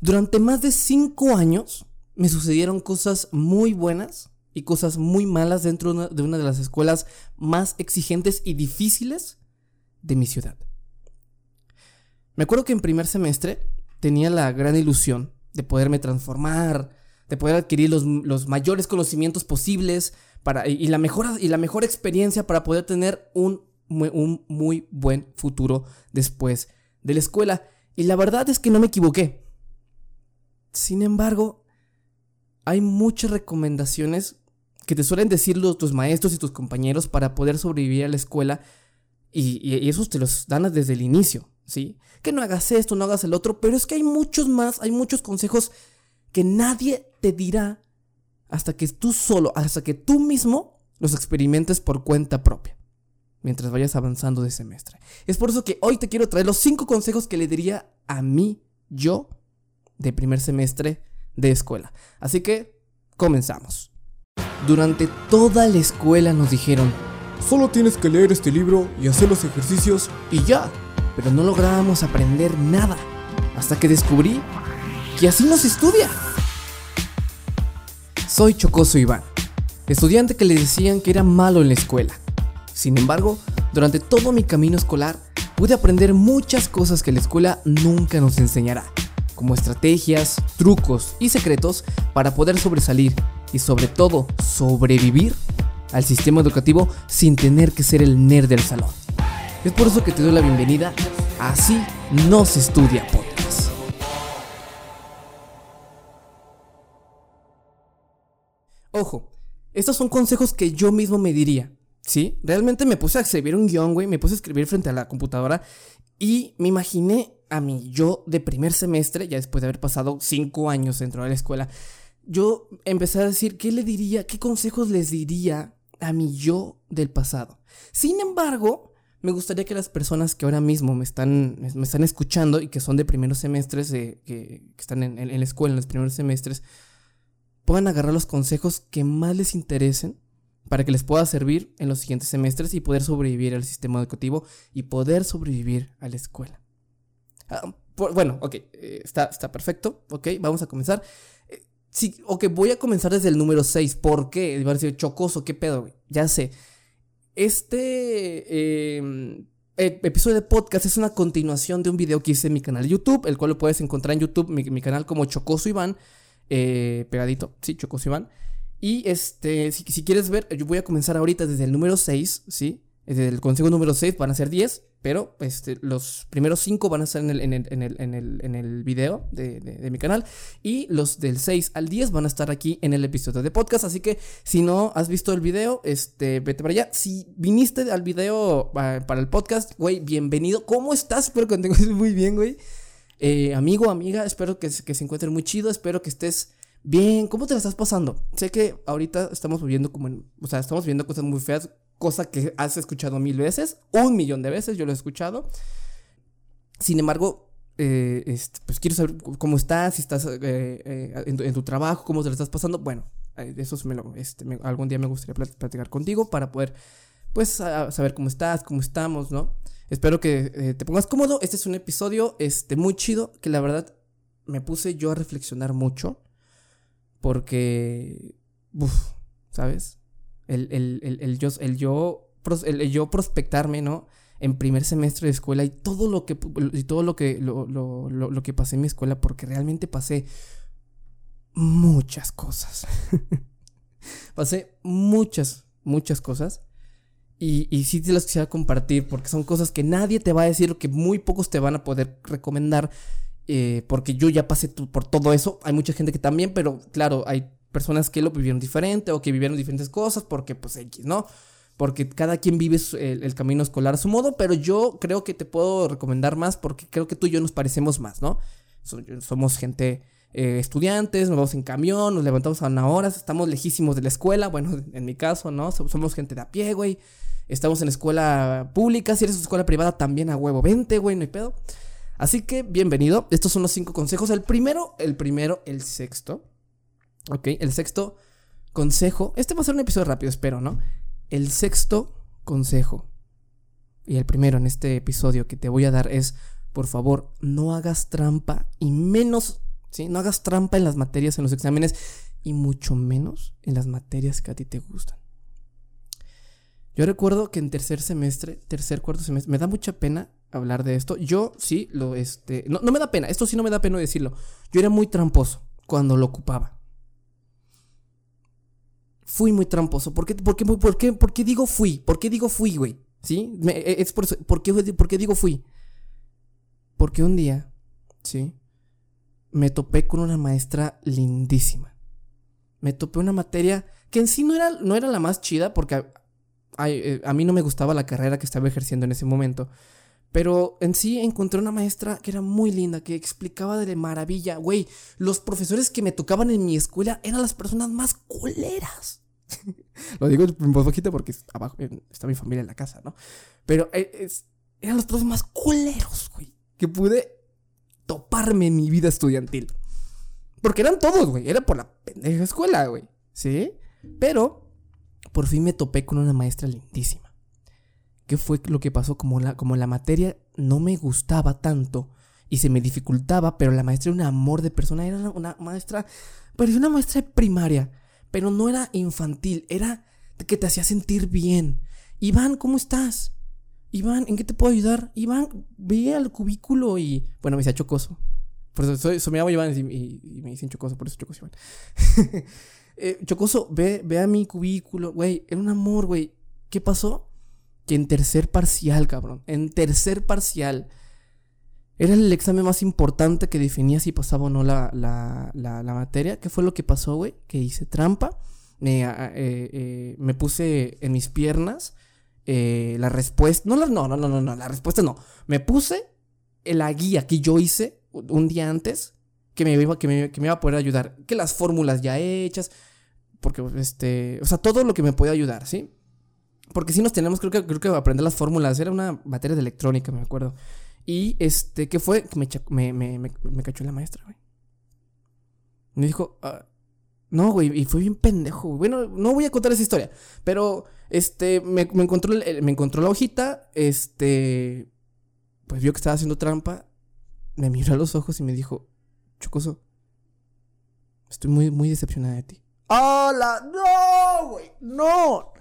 Durante más de cinco años me sucedieron cosas muy buenas y cosas muy malas dentro de una de las escuelas más exigentes y difíciles de mi ciudad. Me acuerdo que en primer semestre tenía la gran ilusión de poderme transformar, de poder adquirir los, mayores conocimientos posibles y, la mejor, experiencia para poder tener un muy buen futuro después de la escuela. Y la verdad es que no me equivoqué. Sin embargo, hay muchas recomendaciones que te suelen decir los, tus maestros y tus compañeros para poder sobrevivir a la escuela y, y, esos te los dan desde el inicio, ¿sí? Que no hagas esto, no hagas el otro, pero es que hay muchos más, hay muchos consejos que nadie te dirá hasta que tú solo, hasta que tú mismo los experimentes por cuenta propia, mientras vayas avanzando de semestre. Es por eso que hoy te quiero traer los cinco consejos que le diría a mí, yo, de primer semestre de escuela. Así que, comenzamos. Durante toda la escuela nos dijeron, solo tienes que leer este libro y hacer los ejercicios y ya. Pero no lográbamos aprender nada, hasta que descubrí que así no se estudia. Soy Chocoso Iván, estudiante que le decían que era malo en la escuela. Sin embargo, durante todo mi camino escolar pude aprender muchas cosas que la escuela nunca nos enseñará, como estrategias, trucos y secretos para poder sobresalir y sobre todo sobrevivir al sistema educativo sin tener que ser el nerd del salón. Es por eso que te doy la bienvenida Así no se estudia podcast. Ojo, estos son consejos que yo mismo me diría. ¿Sí? Realmente me puse a escribir un guion, güey. Me puse a escribir frente a la computadora. Y me imaginé a mí, yo de primer semestre, ya después de haber pasado cinco años dentro de la escuela, yo empecé a decir, ¿qué le diría? ¿Qué consejos les diría a mi yo del pasado? Sin embargo, me gustaría que las personas que ahora mismo me están, me están escuchando y que son de primeros semestres, que, están en, en, la escuela en los primeros semestres, puedan agarrar los consejos que más les interesen para que les pueda servir en los siguientes semestres y poder sobrevivir al sistema educativo y poder sobrevivir a la escuela. Ah, bueno, ok, eh, está, está perfecto, ok, vamos a comenzar. Eh, ok, voy a comenzar desde el número 6. ¿Por qué? Iba a decir chocoso, ¿qué pedo, Ya sé. Este em, e, episodio de podcast es una continuación de un video que hice en mi canal de YouTube, el cual lo puedes encontrar en YouTube, mi, canal como Chocoso Iván, eh, pegadito, sí, Chocoso Iván. Y este, si, si, quieres ver, yo voy a comenzar ahorita desde el número 6, ¿sí? Desde el consejo número 6 van a ser 10, pero este, los primeros 5 van a estar en el, video de, mi canal. Y los del 6 al 10 van a estar aquí en el episodio de podcast. Así que si no has visto el video, este, vete para allá. Si viniste al video uh, para el podcast, güey, bienvenido. ¿Cómo estás? Espero que te encuentres muy bien, güey. Eh, amigo, amiga, espero que, se encuentren muy chido. Espero que estés Bien, ¿cómo te la estás pasando? Sé que ahorita estamos viviendo como o sea, estamos viendo cosas muy feas, cosa que has escuchado mil veces, un millón de veces yo lo he escuchado. Sin embargo, eh, pues quiero saber cómo estás, si estás eh, eh, en, tu, trabajo, cómo te la estás pasando. Bueno, eso me lo, este, algún día me gustaría platicar contigo para poder, pues, saber cómo estás, cómo estamos, ¿no? Espero que te pongas cómodo. Este es un episodio, este, muy chido, que la verdad me puse yo a reflexionar mucho porque, uf, ¿sabes? El, el, el, el, yo, el, yo, el, yo prospectarme, ¿no? En primer semestre de escuela y todo lo que, y todo lo que, lo, lo, lo, lo que pasé en mi escuela, porque realmente pasé muchas cosas. pasé muchas, muchas cosas. Y, y sí te las quisiera compartir porque son cosas que nadie te va a decir, que muy pocos te van a poder recomendar. Eh, porque yo ya pasé por todo eso. Hay mucha gente que también, pero claro, hay personas que lo vivieron diferente o que vivieron diferentes cosas porque pues X, ¿no? Porque cada quien vive el, camino escolar a su modo, pero yo creo que te puedo recomendar más porque creo que tú y yo nos parecemos más, ¿no? somos gente eh, estudiantes, nos vamos en camión, nos levantamos a una hora, estamos lejísimos de la escuela, bueno, en mi caso, ¿no? Somos gente de a pie, güey. Estamos en escuela pública, si eres escuela privada también a huevo, vente, güey, no hay pedo. Así que bienvenido. Estos son los cinco consejos. El primero, el primero, el sexto. Ok, el sexto consejo. Este va a ser un episodio rápido, espero, ¿no? El sexto consejo. Y el primero en este episodio que te voy a dar es, por favor, no hagas trampa y menos ¿sí? No hagas trampa en las materias, en los exámenes y mucho menos en las materias que a ti te gustan. Yo recuerdo que en tercer semestre, tercer, cuarto semestre, me da mucha pena hablar de esto. Yo sí, lo, este, no, no me da pena, esto sí no me da pena decirlo. Yo era muy tramposo cuando lo ocupaba. Fui muy tramposo. ¿Por qué, por qué, digo fui? ¿Por qué digo fui, güey? ¿Sí? Me- es por. ¿Por qué, por qué digo fui? Porque un día, ¿sí? Me topé con una maestra lindísima. Me topé una materia que en sí no era, no era la más chida porque a- eh, a mí no me gustaba la carrera que estaba ejerciendo en ese momento. Pero en sí encontré una maestra que era muy linda, que explicaba de maravilla. Güey, los profesores que me tocaban en mi escuela eran las personas más culeras. Lo digo en voz bajita porque abajo está mi familia en la casa, ¿no? Pero eh, eran los profesores más culeros, güey, que pude toparme en mi vida estudiantil. Porque eran todos, güey. Era por la pendeja escuela, güey. ¿Sí? Pero por fin me topé con una maestra lindísima. ¿Qué fue lo que pasó? Como la, como la materia no me gustaba tanto y se me dificultaba, pero la maestra era un amor de persona. Era una, una maestra, parecía una maestra de primaria, pero no era infantil, era que te hacía sentir bien. Iván, ¿cómo estás? Iván, ¿en qué te puedo ayudar? Iván, ve al cubículo y. Bueno, me decía chocoso. Por eso soy, soy- me llamo Iván y, me dicen chocoso, por eso chocoso Iván. Eh, chocoso, ve, ve a mi cubículo, güey. Era un amor, güey. ¿Qué pasó? Que en tercer parcial, cabrón. En tercer parcial. Era el examen más importante que definía si pasaba o no la, la, la, materia. ¿Qué fue lo que pasó, güey? Que hice trampa. Me, eh, eh, me puse en mis piernas eh, la respuesta. No, no, no, no, no, no, la respuesta no. Me puse la guía que yo hice un día antes que me iba, que me, que me iba a poder ayudar. Que las fórmulas ya hechas. Porque, este. O sea, todo lo que me puede ayudar, ¿sí? Porque sí nos tenemos, creo que, creo que aprender las fórmulas. Era una materia de electrónica, me acuerdo. Y este, ¿qué fue? Me, me, me, me, cachó la maestra, güey. Me dijo, ah, no, güey, y fue bien pendejo. Bueno, no voy a contar esa historia, pero este, me, encontró, me encontró la hojita, este, pues vio que estaba haciendo trampa, me miró a los ojos y me dijo, Chocoso, estoy muy, muy decepcionada de ti. ¡Hola! ¡No, güey! ¡No!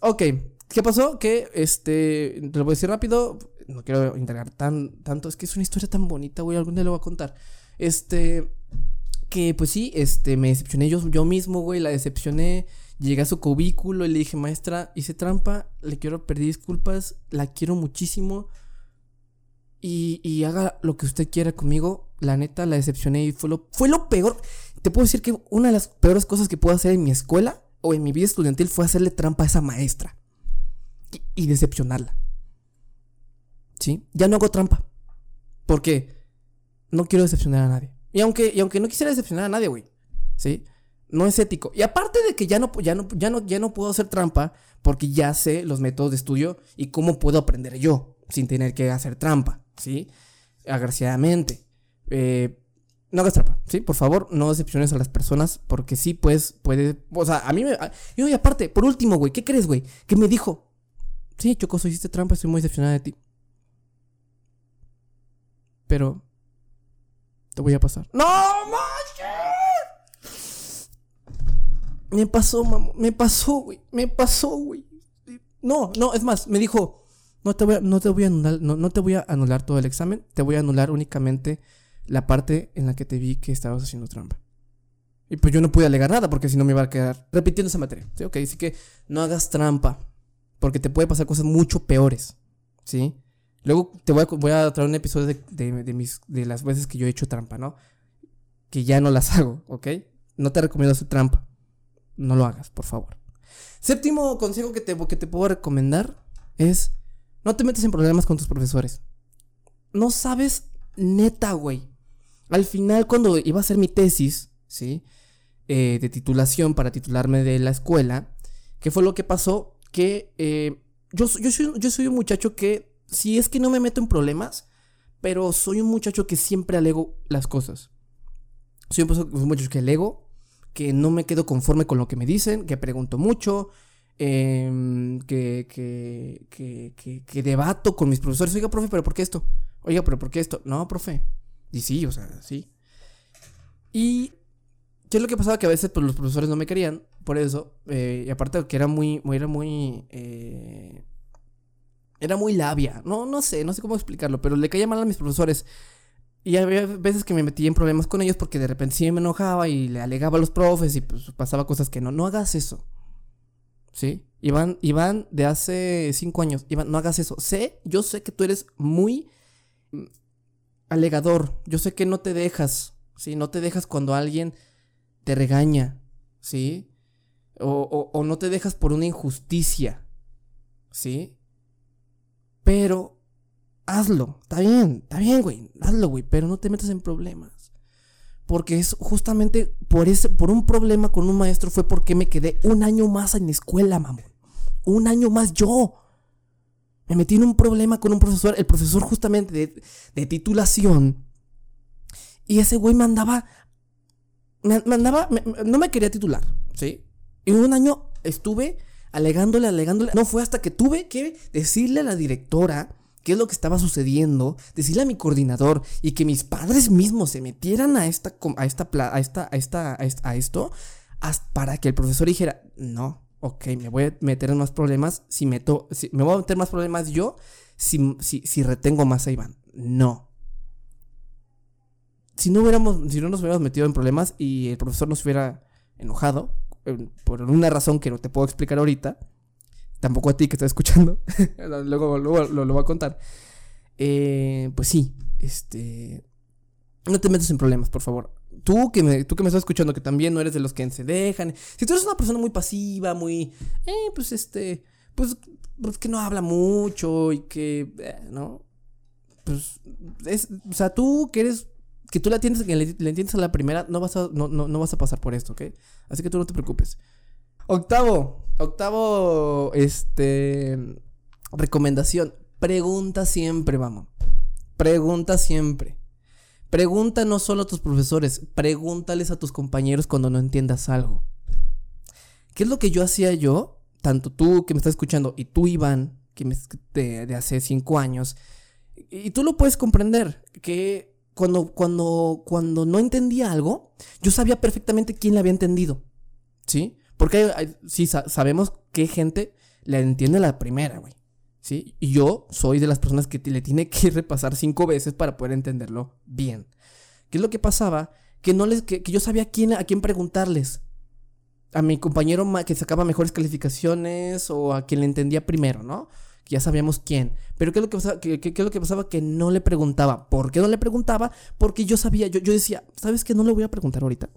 Ok, ¿qué pasó? Que, este, te lo voy a decir rápido, no quiero indagar tan, tanto, es que es una historia tan bonita, güey, algún día lo voy a contar. Este, que pues sí, este, me decepcioné yo, yo mismo, güey, la decepcioné. Llegué a su cubículo y le dije, maestra, hice trampa, le quiero pedir disculpas, la quiero muchísimo. Y, y haga lo que usted quiera conmigo. La neta, la decepcioné y fue lo, fue lo peor. Te puedo decir que una de las peores cosas que puedo hacer en mi escuela o en mi vida estudiantil fue hacerle trampa a esa maestra. Y, y decepcionarla. ¿Sí? Ya no hago trampa. Porque no quiero decepcionar a nadie. Y aunque, y aunque no quisiera decepcionar a nadie, güey. ¿Sí? No es ético. Y aparte de que ya no, ya, no, ya, no, ya no puedo hacer trampa porque ya sé los métodos de estudio y cómo puedo aprender yo sin tener que hacer trampa. ¿Sí? Agraciadamente. Eh, no hagas trampa, ¿sí? Por favor, no decepciones a las personas porque sí, pues, puede... O sea, a mí me... a- y aparte, por último, güey, ¿qué crees, güey? Que me dijo, sí, Chocoso, hiciste trampa, estoy muy decepcionada de ti. Pero... Te voy a pasar. ¡No manches! Me pasó, mamá. Me pasó, güey. Me pasó, güey. No, no, es más, me dijo, no te voy a, no te voy a anular, no, no te voy a anular todo el examen, te voy a anular únicamente la parte en la que te vi que estabas haciendo trampa. Y pues yo no pude alegar nada porque si no me iba a quedar repitiendo esa materia. ¿sí? Ok, así que no hagas trampa porque te puede pasar cosas mucho peores. ¿Sí? Luego te voy a, voy a traer un episodio de, de- de mis, de las veces que yo he hecho trampa, ¿no? Que ya no las hago, ¿ok? No te recomiendo hacer trampa. No lo hagas, por favor. Séptimo consejo que te, que te puedo recomendar es no te metas en problemas con tus profesores. No sabes neta, güey. Al final, cuando iba a hacer mi tesis, ¿sí? Eh, de titulación para titularme de la escuela, ¿qué fue lo que pasó? Que eh, yo, yo, soy, yo soy un muchacho que, si es que no me meto en problemas, pero soy un muchacho que siempre alego las cosas. Soy un muchacho que alego, que no me quedo conforme con lo que me dicen, que pregunto mucho, em, que, que, que, que, debato con mis profesores. Oiga, profe, ¿pero por qué esto? Oiga, ¿pero por qué esto? No, profe. Y sí, o sea, sí. Y ¿qué es lo que pasaba? Que a veces pues, los profesores no me querían por eso. eh, y aparte que era muy, muy era muy... eh, era muy labia. No, no sé, no sé cómo explicarlo, pero le caía mal a mis profesores. Y había veces que me metía en problemas con ellos porque de repente sí me enojaba y le alegaba a los profes y pues pasaba cosas que no. No hagas eso. ¿Sí? Iván, Iván de hace cinco años. Iván, no hagas eso. Sé, yo sé que tú eres muy mm, alegador. Yo sé que no te dejas. ¿Sí? No te dejas cuando alguien te regaña. ¿Sí? O, o- o no te dejas por una injusticia. ¿Sí? Pero hazlo. Está bien, está bien, güey. Hazlo, güey. Pero no te metas en problemas. Porque es justamente por ese, por un problema con un maestro fue porque me quedé un año más en la escuela, mamón. Un año más yo. Me metí en un problema con un profesor, el profesor justamente de, de titulación. Y ese güey me andaba. No me quería titular, ¿sí? Y un año estuve alegándole, alegándole. No fue hasta que tuve que decirle a la directora qué es lo que estaba sucediendo, decirle a mi coordinador y que mis padres mismos se metieran a esta, a esta, a esta, a esta, a esto, para que el profesor dijera, no, ok, me voy a meter en más problemas si meto, me voy a meter más problemas yo si, si, si retengo más a Iván. No. Si no hubiéramos, si no nos hubiéramos metido en problemas y el profesor nos hubiera enojado, por una razón que no te puedo explicar ahorita, tampoco a ti que estás escuchando, luego, luego lo, lo voy a contar. Eh, pues sí, este. No te metas en problemas, por favor. Tú que, me, tú que me estás escuchando, que también no eres de los que se dejan. Si tú eres una persona muy pasiva, muy. Eh, pues este. Pues, pues que no habla mucho y que. eh, ¿No? Pues. Es, o sea, tú que eres. Que tú la entiendes, que le, entiendes a la primera, no vas a, no, no, no vas a pasar por esto, ¿ok? Así que tú no te preocupes. Octavo. Octavo. Este. Recomendación. Pregunta siempre, vamos. Pregunta siempre. Pregunta no solo a tus profesores, pregúntales a tus compañeros cuando no entiendas algo. ¿Qué es lo que yo hacía yo? Tanto tú que me estás escuchando y tú, Iván, que me, de, de hace cinco años. Y tú lo puedes comprender, que cuando, cuando, cuando no entendía algo, yo sabía perfectamente quién le había entendido. ¿Sí? Porque hay- sí sa- sabemos qué gente le entiende la primera, güey. ¿Sí? Y yo soy de las personas que le tiene que repasar cinco veces para poder entenderlo bien. ¿Qué es lo que pasaba? Que no les, que, que yo sabía quién, a quién preguntarles. A mi compañero que sacaba mejores calificaciones o a quien le entendía primero, ¿no? Ya sabíamos quién. Pero ¿qué es lo que pasaba? ¿Qué, es lo que pasaba? Que no le preguntaba. ¿Por qué no le preguntaba? Porque yo sabía, yo, yo decía, ¿sabes qué? No le voy a preguntar ahorita.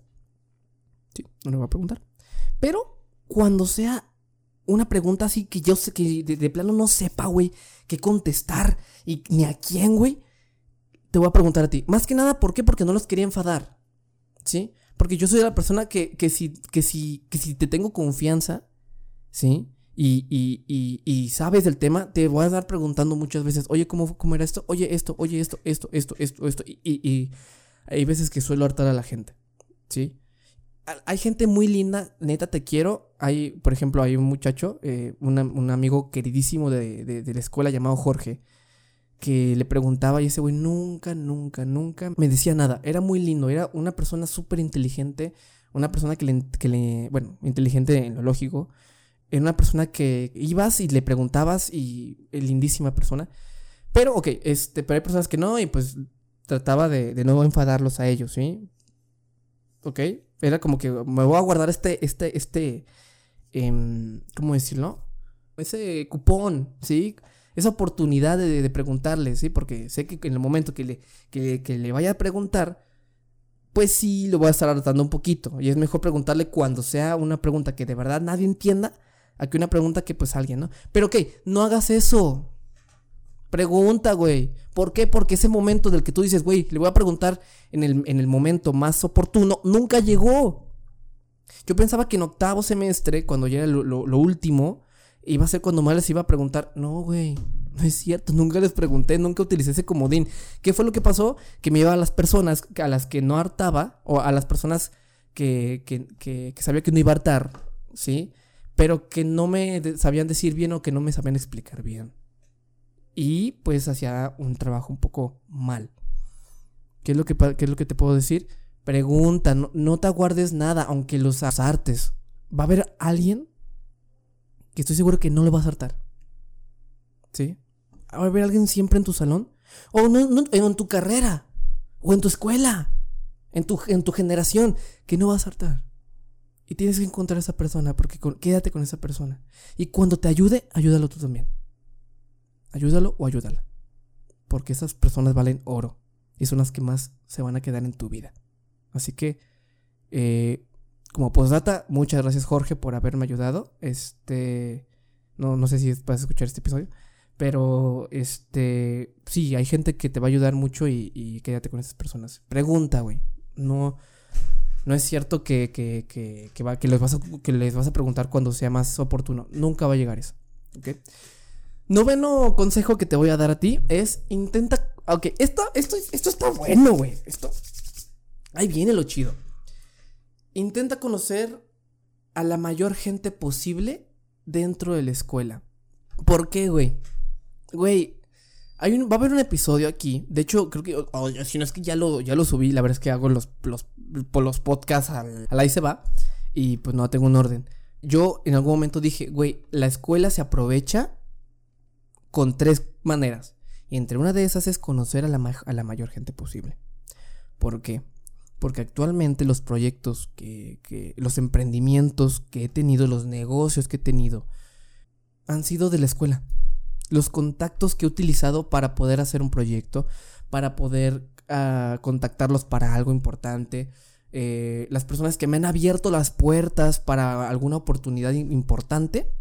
Sí, no le voy a preguntar. Pero cuando sea una pregunta así que yo sé que de, de plano no sepa, güey, qué contestar y ni a quién, güey, te voy a preguntar a ti. Más que nada, ¿por qué? Porque no los quería enfadar. ¿Sí? Porque yo soy la persona que, que, si, que, si, que si te tengo confianza, ¿sí? Y, y, y, y sabes del tema, te voy a estar preguntando muchas veces, oye, ¿cómo, cómo era esto? Oye, esto, oye, esto, esto, esto, esto, esto. Y, hay veces que suelo hartar a la gente, ¿sí? Ha- Hay gente muy linda, neta, te quiero. Hay, por ejemplo, hay un muchacho, eh, una- un amigo queridísimo de, de- de la escuela llamado Jorge, que le preguntaba y ese güey nunca, nunca, nunca me decía nada. Era muy lindo, era una persona súper inteligente, una persona que le, que le, bueno, inteligente en lo lógico. Era una persona que ibas y le preguntabas y es lindísima persona. Pero, ok, este, pero hay personas que no y pues trataba de, de no enfadarlos a ellos, ¿sí? ¿Ok? Era como que me voy a guardar este, este, este, em, ¿cómo decirlo? Ese cupón, ¿sí? Esa oportunidad de, de preguntarle, ¿sí? Porque sé que en el momento que le, que, que le vaya a preguntar, pues sí lo voy a estar hartando un poquito. Y es mejor preguntarle cuando sea una pregunta que de verdad nadie entienda, a que una pregunta que pues alguien, ¿no? Pero ok, no hagas eso. Pregunta, güey. ¿Por qué? Porque ese momento del que tú dices, güey, le voy a preguntar en el, en el momento más oportuno, nunca llegó. Yo pensaba que en octavo semestre, cuando ya era lo, lo- lo último, iba a ser cuando más les iba a preguntar. No, güey, no es cierto, nunca les pregunté, nunca utilicé ese comodín. ¿Qué fue lo que pasó? Que me iba a las personas a las que no hartaba, o a las personas que, que, que- que sabía que no iba a hartar, ¿sí? Pero que no me sabían decir bien o que no me sabían explicar bien. Y pues hacía un trabajo un poco mal. ¿Qué es lo que, qué es lo que te puedo decir? Pregunta, no, no te aguardes nada, aunque los artes. Va a haber alguien que estoy seguro que no lo va a acertar. ¿Sí? Va a haber alguien siempre en tu salón. O en tu carrera. O en tu escuela. En tu, en tu generación. Que no va a acertar. Y tienes que encontrar a esa persona. Porque quédate con esa persona. Y cuando te ayude, ayúdalo tú también. Ayúdalo o ayúdala. Porque esas personas valen oro. Y son las que más se van a quedar en tu vida. Así que, eh, como postdata, muchas gracias Jorge por haberme ayudado. Este, no, no sé si vas a escuchar este episodio. Pero, este, sí, hay gente que te va a ayudar mucho y, quédate con esas personas. Pregunta, güey. No, no es cierto que, que, que, va, que, les vas a, que les vas a preguntar cuando sea más oportuno. Nunca va a llegar eso. ¿Ok? Noveno consejo que te voy a dar a ti es intenta. Ok, esto, esto, esto está bueno, güey. Esto. Ahí viene lo chido. Intenta conocer a la mayor gente posible dentro de la escuela. ¿Por qué, güey? Güey, va a haber un episodio aquí. De hecho, creo que. si no es que ya lo, ya lo subí. La verdad es que hago los, los, los podcasts al, al ahí se va. Y pues no tengo un orden. Yo en algún momento dije, güey, la escuela se aprovecha con tres maneras. Y entre una de esas es conocer a la, a la mayor gente posible. ¿Por qué? Porque actualmente los proyectos que, que, los emprendimientos que he tenido, los negocios que he tenido, han sido de la escuela los contactos que he utilizado para poder hacer un proyecto, para poder uh, contactarlos para algo importante, eh, las personas que me han abierto las puertas para alguna oportunidad importante,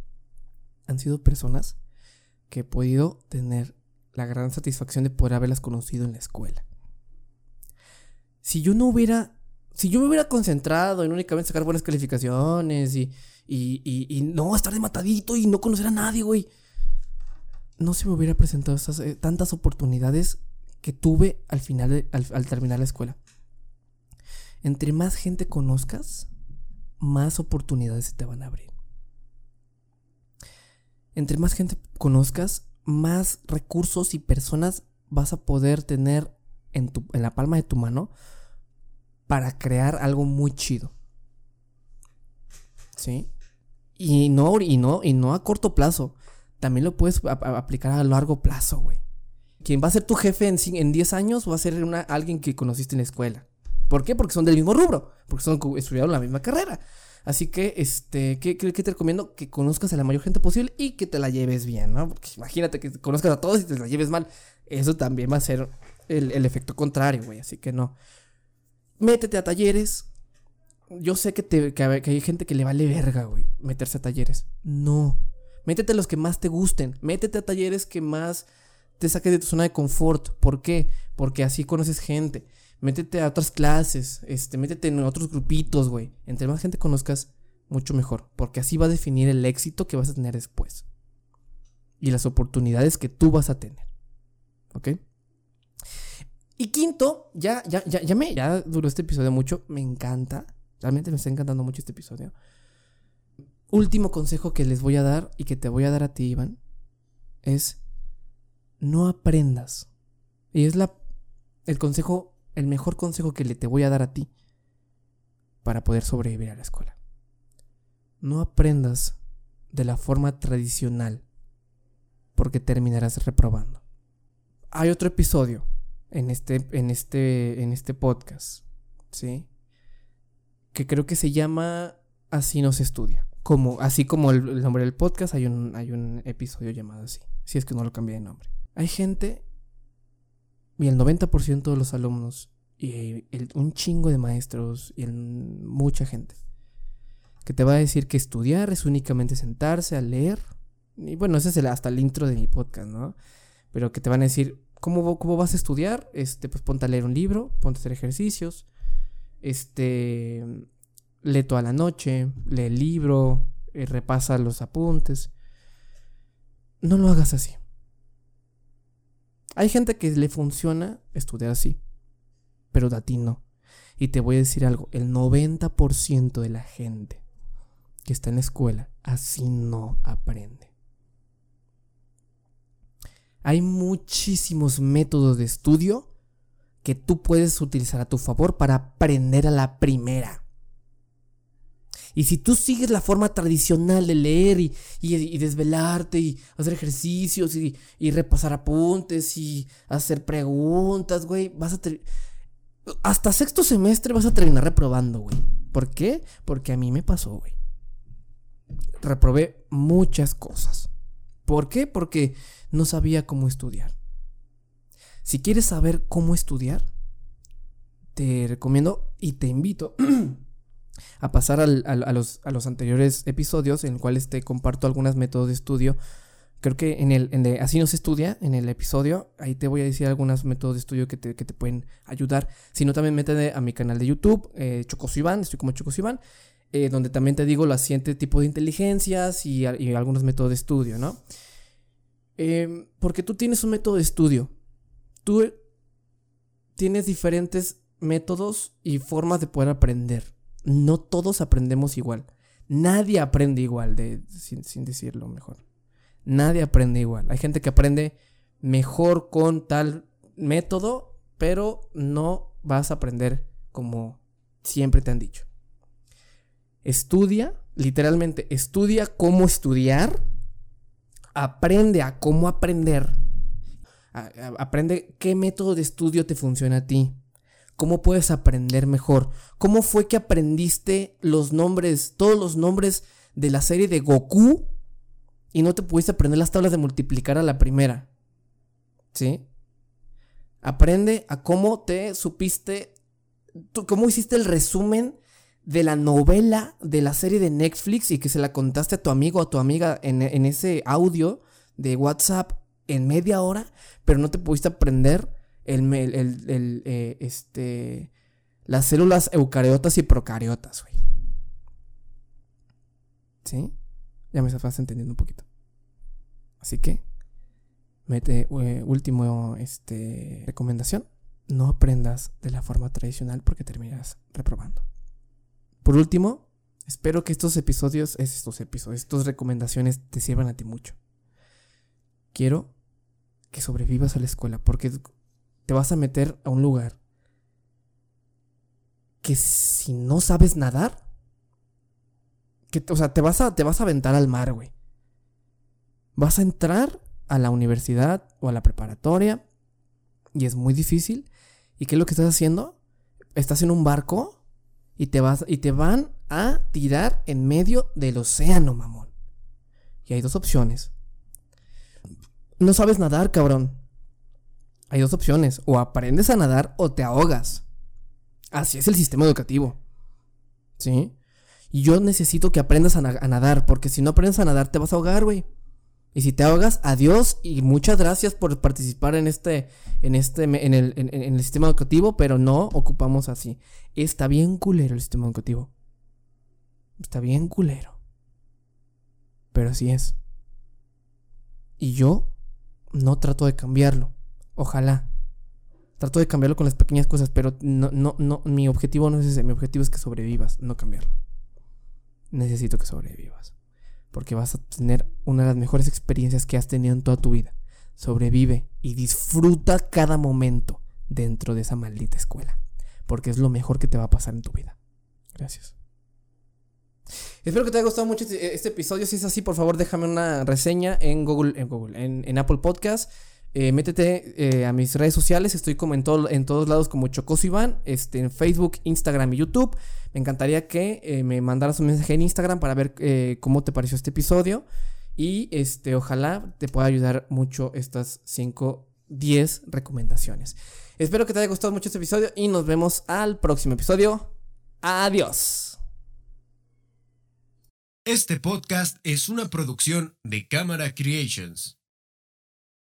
han sido personas que he podido tener la gran satisfacción de poder haberlas conocido en la escuela. Si yo no hubiera, si yo me hubiera concentrado en únicamente sacar buenas calificaciones y no estar de matadito y no conocer a nadie, güey no se me hubiera presentado esas, eh, tantas oportunidades que tuve al final, al, terminar la escuela. Entre más gente conozcas, más oportunidades se te van a abrir. Entre más gente conozcas, más recursos y personas vas a poder tener en, tu, en la palma de tu mano para crear algo muy chido. ¿Sí? Y no, y no, y no a corto plazo también lo puedes aplicar a largo plazo, güey. Quien va a ser tu jefe en, en 10 años va a ser alguien que conociste en la escuela. ¿Por qué? Porque son del mismo rubro, porque son estudiaron la misma carrera. Así que, este, ¿qué, te recomiendo? Que conozcas a la mayor gente posible y que te la lleves bien, ¿no? Porque imagínate que conozcas a todos y te la lleves mal. Eso también va a ser el, efecto contrario, güey. Así que no. Métete a talleres. Yo sé que, que hay gente que le vale verga, güey, meterse a talleres. No. Métete a los que más te gusten. Métete a talleres que más te saquen de tu zona de confort. ¿Por qué? Porque así conoces gente. Métete a otras clases. Este, métete en otros grupitos, güey. Entre más gente conozcas, mucho mejor. Porque así va a definir el éxito que vas a tener después. Y las oportunidades que tú vas a tener. ¿Ok? Y quinto, ya, ya, ya, ya me, ya duró este episodio mucho. Me encanta. Realmente me está encantando mucho este episodio último consejo que les voy a dar y que te voy a dar a ti, Iván, es no aprendas. Y es la, el consejo, el mejor consejo que le te voy a dar a ti para poder sobrevivir a la escuela. No aprendas de la forma tradicional porque terminarás reprobando. Hay otro episodio en este, en este, en este podcast, ¿sí? Que creo que se llama Así no se estudia como, así como el, nombre del podcast, hay un, hay un episodio llamado así, si es que no lo cambié de nombre. Hay gente, y el 90% de los alumnos, y un chingo de maestros, y mucha gente, que te va a decir que estudiar es únicamente sentarse a leer. Y bueno, ese es hasta el intro de mi podcast, ¿no? Pero que te van a decir, ¿cómo, cómo vas a estudiar? Este, pues ponte a leer un libro, ponte a hacer ejercicios, este, lee toda la noche, lee el libro, eh, repasa los apuntes. No lo hagas así. Hay gente que le funciona estudiar así, pero a ti no. Y te voy a decir algo, el 90% de la gente que está en la escuela así no aprende. Hay muchísimos métodos de estudio que tú puedes utilizar a tu favor para aprender a la primera. Y si tú sigues la forma tradicional de leer y, desvelarte y hacer ejercicios y, repasar apuntes y hacer preguntas, güey, vas a... Hasta sexto semestre vas a terminar reprobando, güey. ¿Por qué? Porque a mí me pasó, güey. Reprobé muchas cosas. ¿Por qué? Porque no sabía cómo estudiar. Si quieres saber cómo estudiar, te recomiendo y te invito a pasar a, los, a, los, anteriores episodios en los cuales te comparto algunos métodos de estudio. Creo que en el de Así no se estudia, en el episodio, ahí te voy a decir algunos métodos de estudio que te, pueden ayudar. Si no, también métete a mi canal de YouTube, eh, Chocos Iván, estoy como Chocos Iván, eh, donde también te digo los siguientes tipos de inteligencias y, algunos métodos de estudio, ¿no? Em, porque tú tienes un método de estudio. Tú tienes diferentes métodos y formas de poder aprender no todos aprendemos igual. Nadie aprende igual, de, sin, decirlo mejor. Nadie aprende igual. Hay gente que aprende mejor con tal método, pero no vas a aprender como siempre te han dicho. Estudia, literalmente, estudia cómo estudiar, aprende a cómo aprender, aprende qué método de estudio te funciona a ti, ¿Cómo puedes aprender mejor? ¿Cómo fue que aprendiste los nombres, todos los nombres de la serie de Goku y no te pudiste aprender las tablas de multiplicar a la primera? ¿Sí? Aprende a cómo te supiste, cómo hiciste el resumen de la novela de la serie de Netflix y que se la contaste a tu amigo o a tu amiga en, en ese audio de WhatsApp en media hora, pero no te pudiste aprender el, el, eh, este, las células eucariotas y procariotas, güey. ¿Sí? Ya me estás entendiendo un poquito. Así que, mete, eh, último, este, recomendación. No aprendas de la forma tradicional porque terminas reprobando. Por último, espero que estos episodios, estos episodios, estas recomendaciones te sirvan a ti mucho. Quiero que sobrevivas a la escuela porque te vas a meter a un lugar que si no sabes nadar, que, o sea, te vas a, te vas a aventar al mar, güey. Vas a entrar a la universidad o a la preparatoria y es muy difícil. ¿Y qué es lo que estás haciendo? Estás en un barco y te vas y te van a tirar en medio del océano, mamón. Y hay dos opciones. No sabes nadar, cabrón hay dos opciones, o aprendes a nadar o te ahogas. Así es el sistema educativo. ¿Sí? Y yo necesito que aprendas a, nadar, porque si no aprendes a nadar te vas a ahogar, güey. Y si te ahogas, adiós y muchas gracias por participar en este, en este, en el, en el sistema educativo, pero no ocupamos así. Está bien culero el sistema educativo. Está bien culero. Pero así es. Y yo no trato de cambiarlo. Ojalá. Trato de cambiarlo con las pequeñas cosas, pero no, no, no, mi objetivo no es ese, mi objetivo es que sobrevivas, no cambiarlo. Necesito que sobrevivas. Porque vas a tener una de las mejores experiencias que has tenido en toda tu vida. Sobrevive y disfruta cada momento dentro de esa maldita escuela. Porque es lo mejor que te va a pasar en tu vida. Gracias. Espero que te haya gustado mucho este, este episodio. Si es así, por favor, déjame una reseña en Google, en Google, en, en Apple Podcast. Eh, métete eh, a mis redes sociales, estoy como en, todo, en todos lados como Chocoso Iván, este, en Facebook, Instagram y YouTube. Me encantaría que eh, me mandaras un mensaje en Instagram para ver cómo te pareció este episodio. Y este, ojalá te pueda ayudar mucho estas 5, 10 recomendaciones. Espero que te haya gustado mucho este episodio y nos vemos al próximo episodio. Adiós. Este podcast es una producción de Cámara Creations.